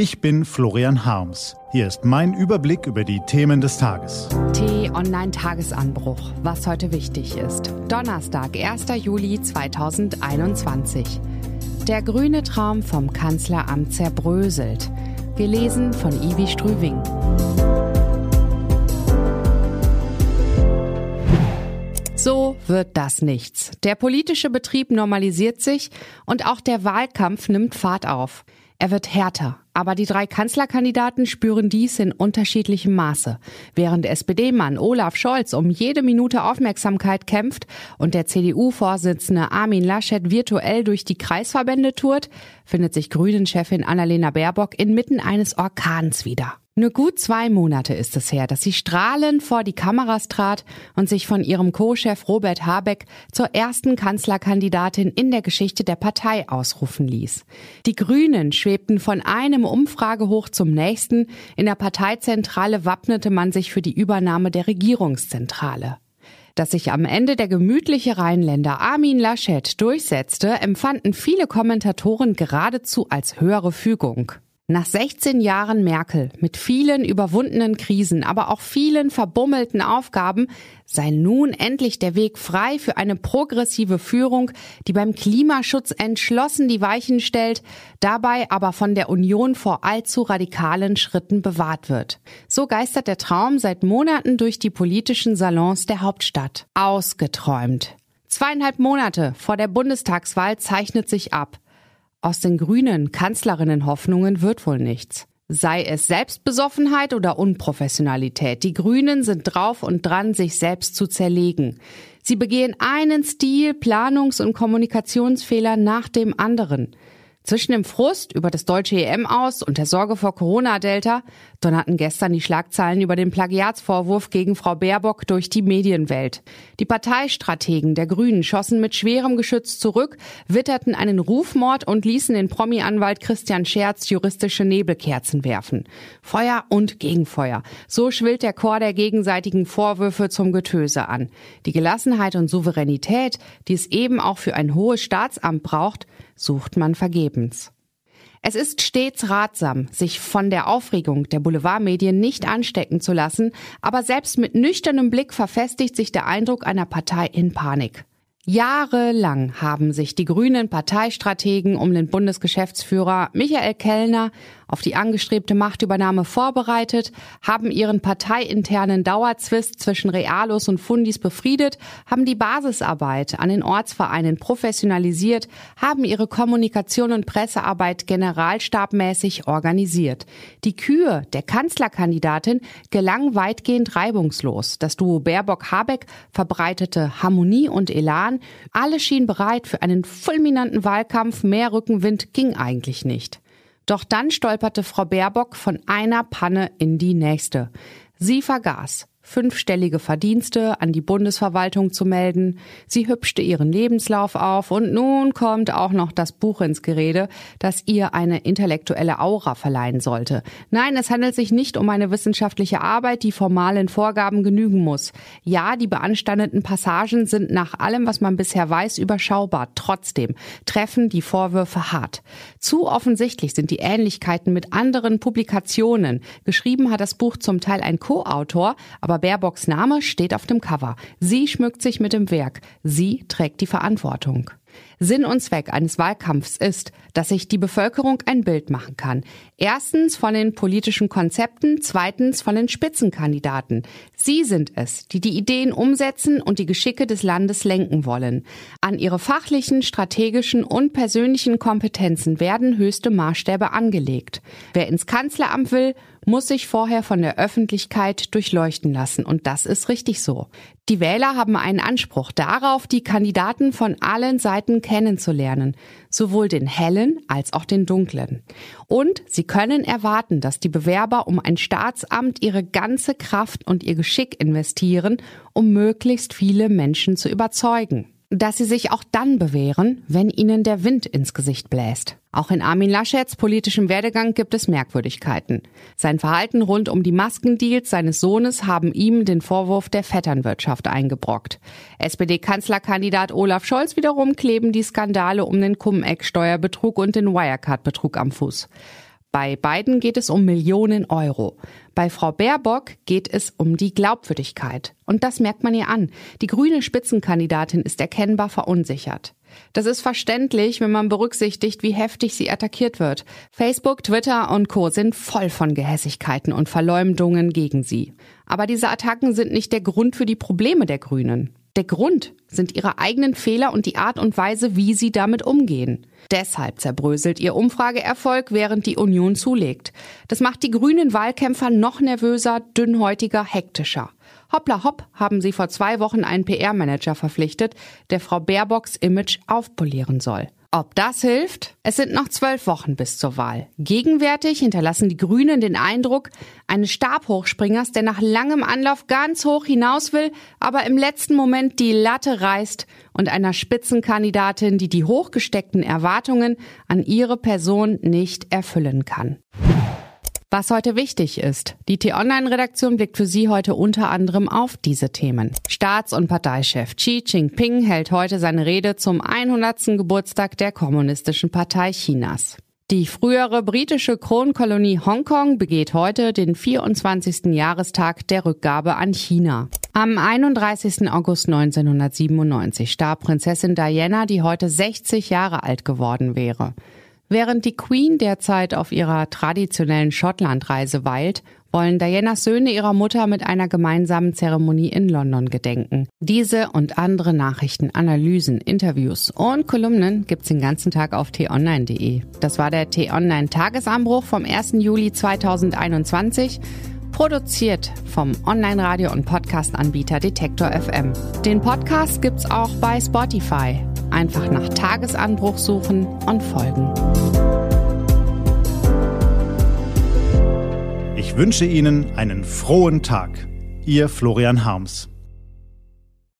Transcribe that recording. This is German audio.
Ich bin Florian Harms. Hier ist mein Überblick über die Themen des Tages. T-Online-Tagesanbruch, was heute wichtig ist. Donnerstag, 1. Juli 2021. Der grüne Traum vom Kanzleramt zerbröselt. Gelesen von Ivi Strüving. So wird das nichts. Der politische Betrieb normalisiert sich und auch der Wahlkampf nimmt Fahrt auf. Er wird härter, aber die drei Kanzlerkandidaten spüren dies in unterschiedlichem Maße. Während SPD-Mann Olaf Scholz um jede Minute Aufmerksamkeit kämpft und der CDU-Vorsitzende Armin Laschet virtuell durch die Kreisverbände tourt, findet sich Grünen-Chefin Annalena Baerbock inmitten eines Orkans wieder. Nur gut zwei Monate ist es her, dass sie strahlend vor die Kameras trat und sich von ihrem Co-Chef Robert Habeck zur ersten Kanzlerkandidatin in der Geschichte der Partei ausrufen ließ. Die Grünen schwebten von einem Umfragehoch zum nächsten. In der Parteizentrale wappnete man sich für die Übernahme der Regierungszentrale. Dass sich am Ende der gemütliche Rheinländer Armin Laschet durchsetzte, empfanden viele Kommentatoren geradezu als höhere Fügung. Nach 16 Jahren Merkel mit vielen überwundenen Krisen, aber auch vielen verbummelten Aufgaben sei nun endlich der Weg frei für eine progressive Führung, die beim Klimaschutz entschlossen die Weichen stellt, dabei aber von der Union vor allzu radikalen Schritten bewahrt wird. So geistert der Traum seit Monaten durch die politischen Salons der Hauptstadt. Ausgeträumt. Zweieinhalb Monate vor der Bundestagswahl zeichnet sich ab. Aus den grünen Kanzlerinnenhoffnungen wird wohl nichts. Sei es Selbstbesoffenheit oder Unprofessionalität, die Grünen sind drauf und dran, sich selbst zu zerlegen. Sie begehen einen Stil, Planungs- und Kommunikationsfehler nach dem anderen. Zwischen dem Frust über das deutsche EM aus und der Sorge vor Corona-Delta donnerten gestern die Schlagzeilen über den Plagiatsvorwurf gegen Frau Baerbock durch die Medienwelt. Die Parteistrategen der Grünen schossen mit schwerem Geschütz zurück, witterten einen Rufmord und ließen den Promi-Anwalt Christian Scherz juristische Nebelkerzen werfen. Feuer und Gegenfeuer. So schwillt der Chor der gegenseitigen Vorwürfe zum Getöse an. Die Gelassenheit und Souveränität, die es eben auch für ein hohes Staatsamt braucht, sucht man vergebens. Es ist stets ratsam, sich von der Aufregung der Boulevardmedien nicht anstecken zu lassen, aber selbst mit nüchternem Blick verfestigt sich der Eindruck einer Partei in Panik. Jahrelang haben sich die grünen Parteistrategen um den Bundesgeschäftsführer Michael Kellner auf die angestrebte Machtübernahme vorbereitet, haben ihren parteiinternen Dauerzwist zwischen Realos und Fundis befriedet, haben die Basisarbeit an den Ortsvereinen professionalisiert, haben ihre Kommunikation und Pressearbeit generalstabmäßig organisiert. Die Kür der Kanzlerkandidatin gelang weitgehend reibungslos. Das Duo Baerbock-Habeck verbreitete Harmonie und Elan. Alle schienen bereit für einen fulminanten Wahlkampf. Mehr Rückenwind ging eigentlich nicht. Doch dann stolperte Frau Baerbock von einer Panne in die nächste. Sie vergaß, fünfstellige Verdienste an die Bundesverwaltung zu melden. Sie hübschte ihren Lebenslauf auf und nun kommt auch noch das Buch ins Gerede, das ihr eine intellektuelle Aura verleihen sollte. Nein, es handelt sich nicht um eine wissenschaftliche Arbeit, die formalen Vorgaben genügen muss. Ja, die beanstandeten Passagen sind nach allem, was man bisher weiß, überschaubar. Trotzdem treffen die Vorwürfe hart. Zu offensichtlich sind die Ähnlichkeiten mit anderen Publikationen. Geschrieben hat das Buch zum Teil ein Co-Autor, aber aber Baerbocks Name steht auf dem Cover. Sie schmückt sich mit dem Werk. Sie trägt die Verantwortung. Sinn und Zweck eines Wahlkampfs ist, dass sich die Bevölkerung ein Bild machen kann. Erstens von den politischen Konzepten, zweitens von den Spitzenkandidaten. Sie sind es, die die Ideen umsetzen und die Geschicke des Landes lenken wollen. An ihre fachlichen, strategischen und persönlichen Kompetenzen werden höchste Maßstäbe angelegt. Wer ins Kanzleramt will, muss sich vorher von der Öffentlichkeit durchleuchten lassen. Und das ist richtig so. Die Wähler haben einen Anspruch darauf, die Kandidaten von allen Seiten kennenzulernen, sowohl den hellen als auch den dunklen. Und sie können erwarten, dass die Bewerber um ein Staatsamt ihre ganze Kraft und ihr Geschick investieren, um möglichst viele Menschen zu überzeugen dass sie sich auch dann bewähren, wenn ihnen der Wind ins Gesicht bläst. Auch in Armin Laschets politischem Werdegang gibt es Merkwürdigkeiten. Sein Verhalten rund um die Maskendeals seines Sohnes haben ihm den Vorwurf der Vetternwirtschaft eingebrockt. SPD-Kanzlerkandidat Olaf Scholz wiederum kleben die Skandale um den Cum-Ex-Steuerbetrug und den Wirecard-Betrug am Fuß. Bei beiden geht es um Millionen Euro. Bei Frau Baerbock geht es um die Glaubwürdigkeit. Und das merkt man ihr an. Die grüne Spitzenkandidatin ist erkennbar verunsichert. Das ist verständlich, wenn man berücksichtigt, wie heftig sie attackiert wird. Facebook, Twitter und Co. sind voll von Gehässigkeiten und Verleumdungen gegen sie. Aber diese Attacken sind nicht der Grund für die Probleme der Grünen. Der Grund sind ihre eigenen Fehler und die Art und Weise, wie sie damit umgehen. Deshalb zerbröselt ihr Umfrageerfolg, während die Union zulegt. Das macht die grünen Wahlkämpfer noch nervöser, dünnhäutiger, hektischer. Hoppla hopp haben sie vor zwei Wochen einen PR-Manager verpflichtet, der Frau Baerbocks Image aufpolieren soll. Ob das hilft? Es sind noch zwölf Wochen bis zur Wahl. Gegenwärtig hinterlassen die Grünen den Eindruck eines Stabhochspringers, der nach langem Anlauf ganz hoch hinaus will, aber im letzten Moment die Latte reißt und einer Spitzenkandidatin, die die hochgesteckten Erwartungen an ihre Person nicht erfüllen kann. Was heute wichtig ist. Die T-Online-Redaktion blickt für Sie heute unter anderem auf diese Themen. Staats- und Parteichef Xi Jinping hält heute seine Rede zum 100. Geburtstag der Kommunistischen Partei Chinas. Die frühere britische Kronkolonie Hongkong begeht heute den 24. Jahrestag der Rückgabe an China. Am 31. August 1997 starb Prinzessin Diana, die heute 60 Jahre alt geworden wäre. Während die Queen derzeit auf ihrer traditionellen Schottlandreise weilt, wollen Dianas Söhne ihrer Mutter mit einer gemeinsamen Zeremonie in London gedenken. Diese und andere Nachrichten, Analysen, Interviews und Kolumnen gibt's den ganzen Tag auf t-online.de. Das war der T-Online Tagesanbruch vom 1. Juli 2021. Produziert vom Online-Radio- und Podcast-Anbieter Detektor FM. Den Podcast gibt's auch bei Spotify. Einfach nach Tagesanbruch suchen und folgen. Ich wünsche Ihnen einen frohen Tag. Ihr Florian Harms.